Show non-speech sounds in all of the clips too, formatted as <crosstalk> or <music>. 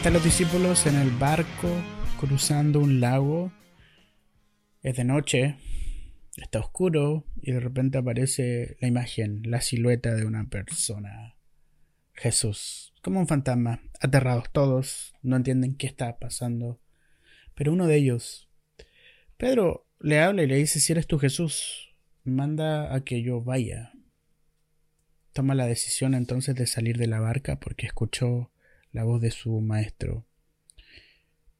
Están los discípulos en el barco cruzando un lago. Es de noche, está oscuro y de repente aparece la imagen, la silueta de una persona. Jesús, como un fantasma, aterrados todos, no entienden qué está pasando. Pero uno de ellos, Pedro, le habla y le dice, si eres tú Jesús, manda a que yo vaya. Toma la decisión entonces de salir de la barca porque escuchó la voz de su maestro.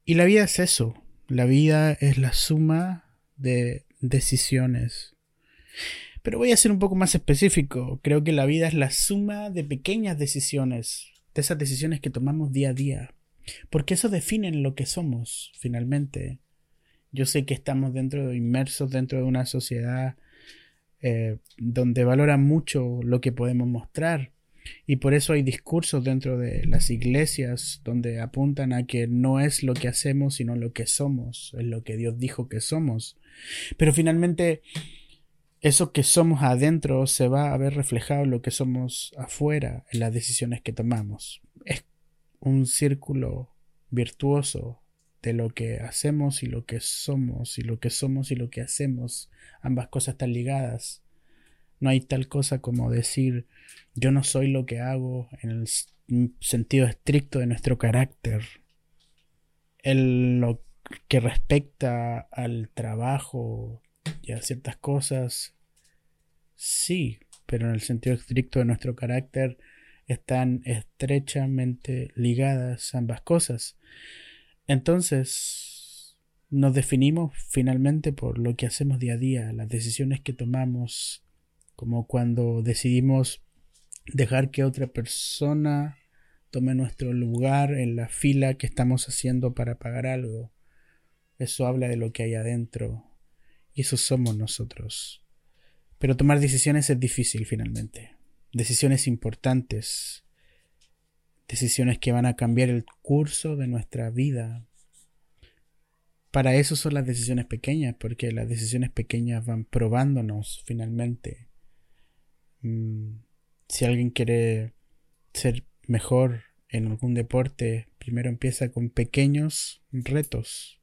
Y la vida es eso, la vida es la suma de decisiones. Pero voy a ser un poco más específico, creo que la vida es la suma de pequeñas decisiones, de esas decisiones que tomamos día a día, porque eso define lo que somos, finalmente. Yo sé que estamos dentro, inmersos dentro de una sociedad eh, donde valora mucho lo que podemos mostrar, y por eso hay discursos dentro de las iglesias donde apuntan a que no es lo que hacemos, sino lo que somos, es lo que Dios dijo que somos. Pero finalmente, eso que somos adentro se va a ver reflejado en lo que somos afuera, en las decisiones que tomamos. Es un círculo virtuoso de lo que hacemos y lo que somos, y lo que somos y lo que hacemos. Ambas cosas están ligadas. No hay tal cosa como decir yo no soy lo que hago en el sentido estricto de nuestro carácter. En lo que respecta al trabajo y a ciertas cosas, sí, pero en el sentido estricto de nuestro carácter están estrechamente ligadas ambas cosas. Entonces, nos definimos finalmente por lo que hacemos día a día, las decisiones que tomamos, como cuando decidimos dejar que otra persona tome nuestro lugar en la fila que estamos haciendo para pagar algo. Eso habla de lo que hay adentro. Y eso somos nosotros. Pero tomar decisiones es difícil finalmente. Decisiones importantes. Decisiones que van a cambiar el curso de nuestra vida. Para eso son las decisiones pequeñas, porque las decisiones pequeñas van probándonos finalmente. Mm, si alguien quiere ser mejor en algún deporte, primero empieza con pequeños retos.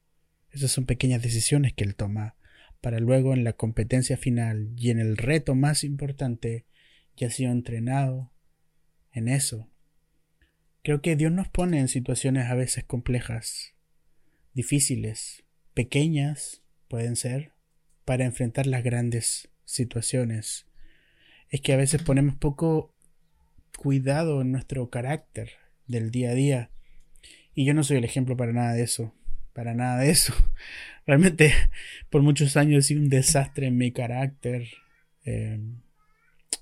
Esas son pequeñas decisiones que él toma para luego en la competencia final y en el reto más importante ya ha sido entrenado en eso. Creo que Dios nos pone en situaciones a veces complejas, difíciles, pequeñas pueden ser, para enfrentar las grandes situaciones es que a veces ponemos poco cuidado en nuestro carácter del día a día. Y yo no soy el ejemplo para nada de eso. Para nada de eso. <laughs> Realmente por muchos años he sido un desastre en mi carácter. Eh,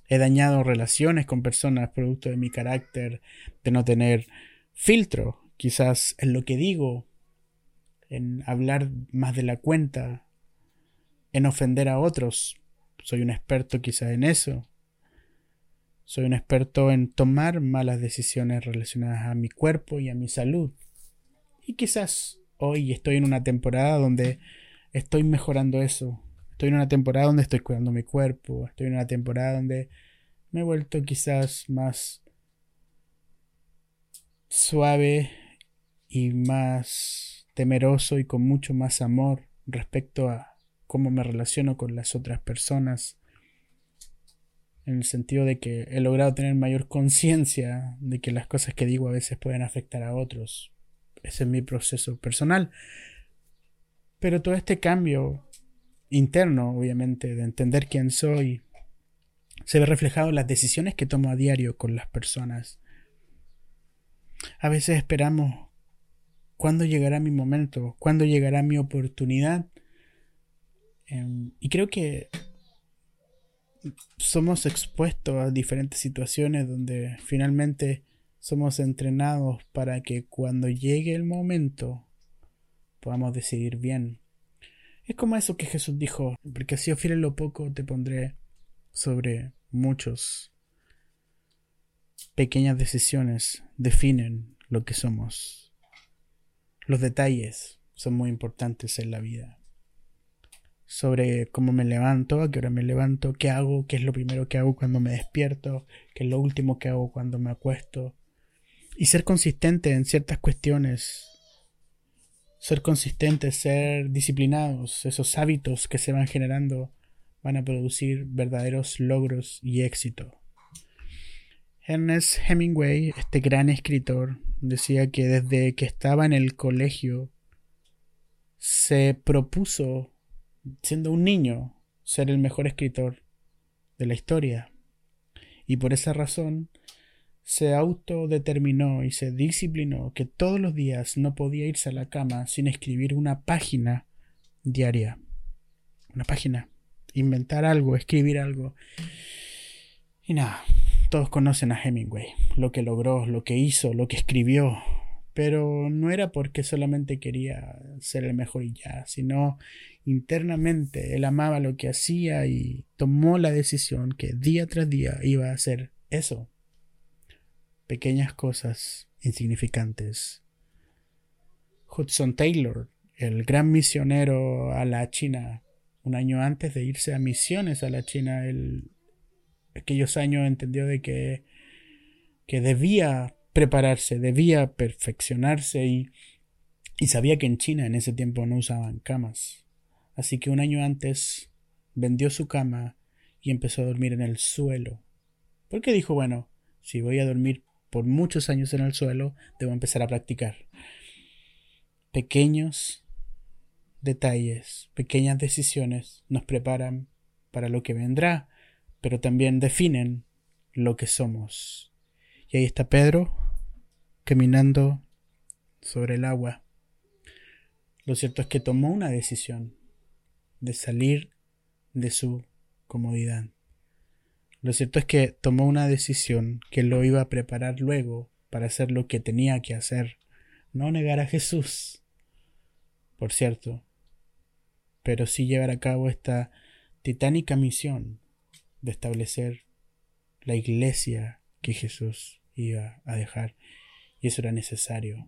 he dañado relaciones con personas producto de mi carácter, de no tener filtro, quizás en lo que digo, en hablar más de la cuenta, en ofender a otros. Soy un experto quizás en eso. Soy un experto en tomar malas decisiones relacionadas a mi cuerpo y a mi salud. Y quizás hoy estoy en una temporada donde estoy mejorando eso. Estoy en una temporada donde estoy cuidando mi cuerpo. Estoy en una temporada donde me he vuelto quizás más suave y más temeroso y con mucho más amor respecto a cómo me relaciono con las otras personas en el sentido de que he logrado tener mayor conciencia de que las cosas que digo a veces pueden afectar a otros. Ese es mi proceso personal. Pero todo este cambio interno, obviamente, de entender quién soy, se ve reflejado en las decisiones que tomo a diario con las personas. A veces esperamos cuándo llegará mi momento, cuándo llegará mi oportunidad. Em, y creo que somos expuestos a diferentes situaciones donde finalmente somos entrenados para que cuando llegue el momento podamos decidir bien. Es como eso que Jesús dijo, porque si ofieres lo poco te pondré sobre muchos. Pequeñas decisiones definen lo que somos. Los detalles son muy importantes en la vida. sobre cómo me levanto, a qué hora me levanto, qué hago, qué es lo primero que hago cuando me despierto, qué es lo último que hago cuando me acuesto. Y ser consistente en ciertas cuestiones. Ser consistente, ser disciplinados, esos hábitos que se van generando van a producir verdaderos logros y éxito. Ernest Hemingway, este gran escritor, decía que desde que estaba en el colegio se propuso, siendo un niño, ser el mejor escritor de la historia. Y por esa razón se autodeterminó y se disciplinó que todos los días no podía irse a la cama sin escribir una página diaria. Una página. Inventar algo, escribir algo. Y nada, todos conocen a Hemingway, lo que logró, lo que hizo, lo que escribió, pero no era porque solamente quería ser el mejor y ya, sino internamente él amaba lo que hacía y tomó la decisión que día tras día iba a hacer eso. Pequeñas cosas insignificantes. Hudson Taylor, el gran misionero a la China, un año antes de irse a misiones a la China, él aquellos años entendió de que, que debía prepararse, debía perfeccionarse y, y sabía que en China en ese tiempo no usaban camas. Así que un año antes vendió su cama y empezó a dormir en el suelo. Porque dijo, bueno, si voy a dormir por muchos años en el suelo, debo empezar a practicar. Pequeños detalles, pequeñas decisiones nos preparan para lo que vendrá pero también definen lo que somos. Y ahí está Pedro caminando sobre el agua. Lo cierto es que tomó una decisión de salir de su comodidad. Lo cierto es que tomó una decisión que lo iba a preparar luego para hacer lo que tenía que hacer. No negar a Jesús, por cierto, pero sí llevar a cabo esta titánica misión de establecer la iglesia que Jesús iba a dejar. Y eso era necesario.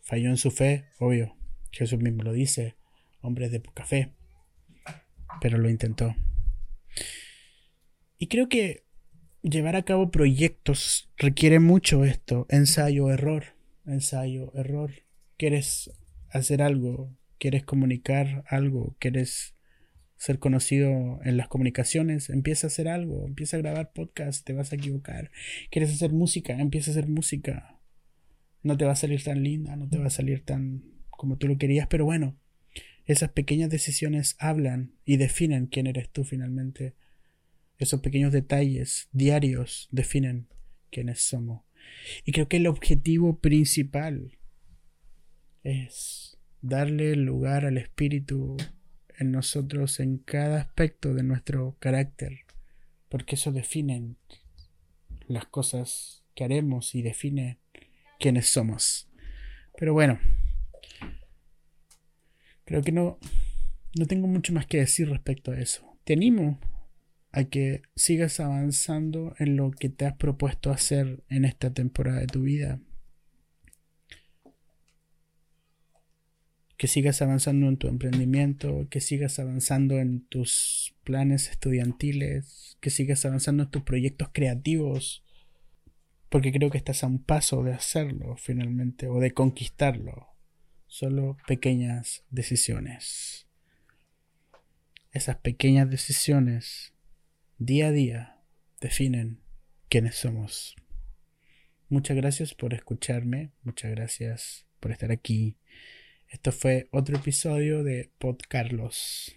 Falló en su fe, obvio. Jesús mismo lo dice, hombres de poca fe. Pero lo intentó. Y creo que llevar a cabo proyectos requiere mucho esto. Ensayo, error. Ensayo, error. Quieres hacer algo, quieres comunicar algo, quieres ser conocido en las comunicaciones, empieza a hacer algo, empieza a grabar podcast, te vas a equivocar. Quieres hacer música, empieza a hacer música. No te va a salir tan linda, no te va a salir tan como tú lo querías, pero bueno, esas pequeñas decisiones hablan y definen quién eres tú finalmente. Esos pequeños detalles diarios definen quiénes somos. Y creo que el objetivo principal es darle lugar al espíritu en nosotros en cada aspecto de nuestro carácter, porque eso define las cosas que haremos y define quiénes somos. Pero bueno, creo que no, no tengo mucho más que decir respecto a eso. Te animo a que sigas avanzando en lo que te has propuesto hacer en esta temporada de tu vida. que sigas avanzando en tu emprendimiento, que sigas avanzando en tus planes estudiantiles, que sigas avanzando en tus proyectos creativos, porque creo que estás a un paso de hacerlo finalmente o de conquistarlo. Solo pequeñas decisiones. Esas pequeñas decisiones día a día definen quiénes somos. Muchas gracias por escucharme, muchas gracias por estar aquí esto fue otro episodio de Pod Carlos.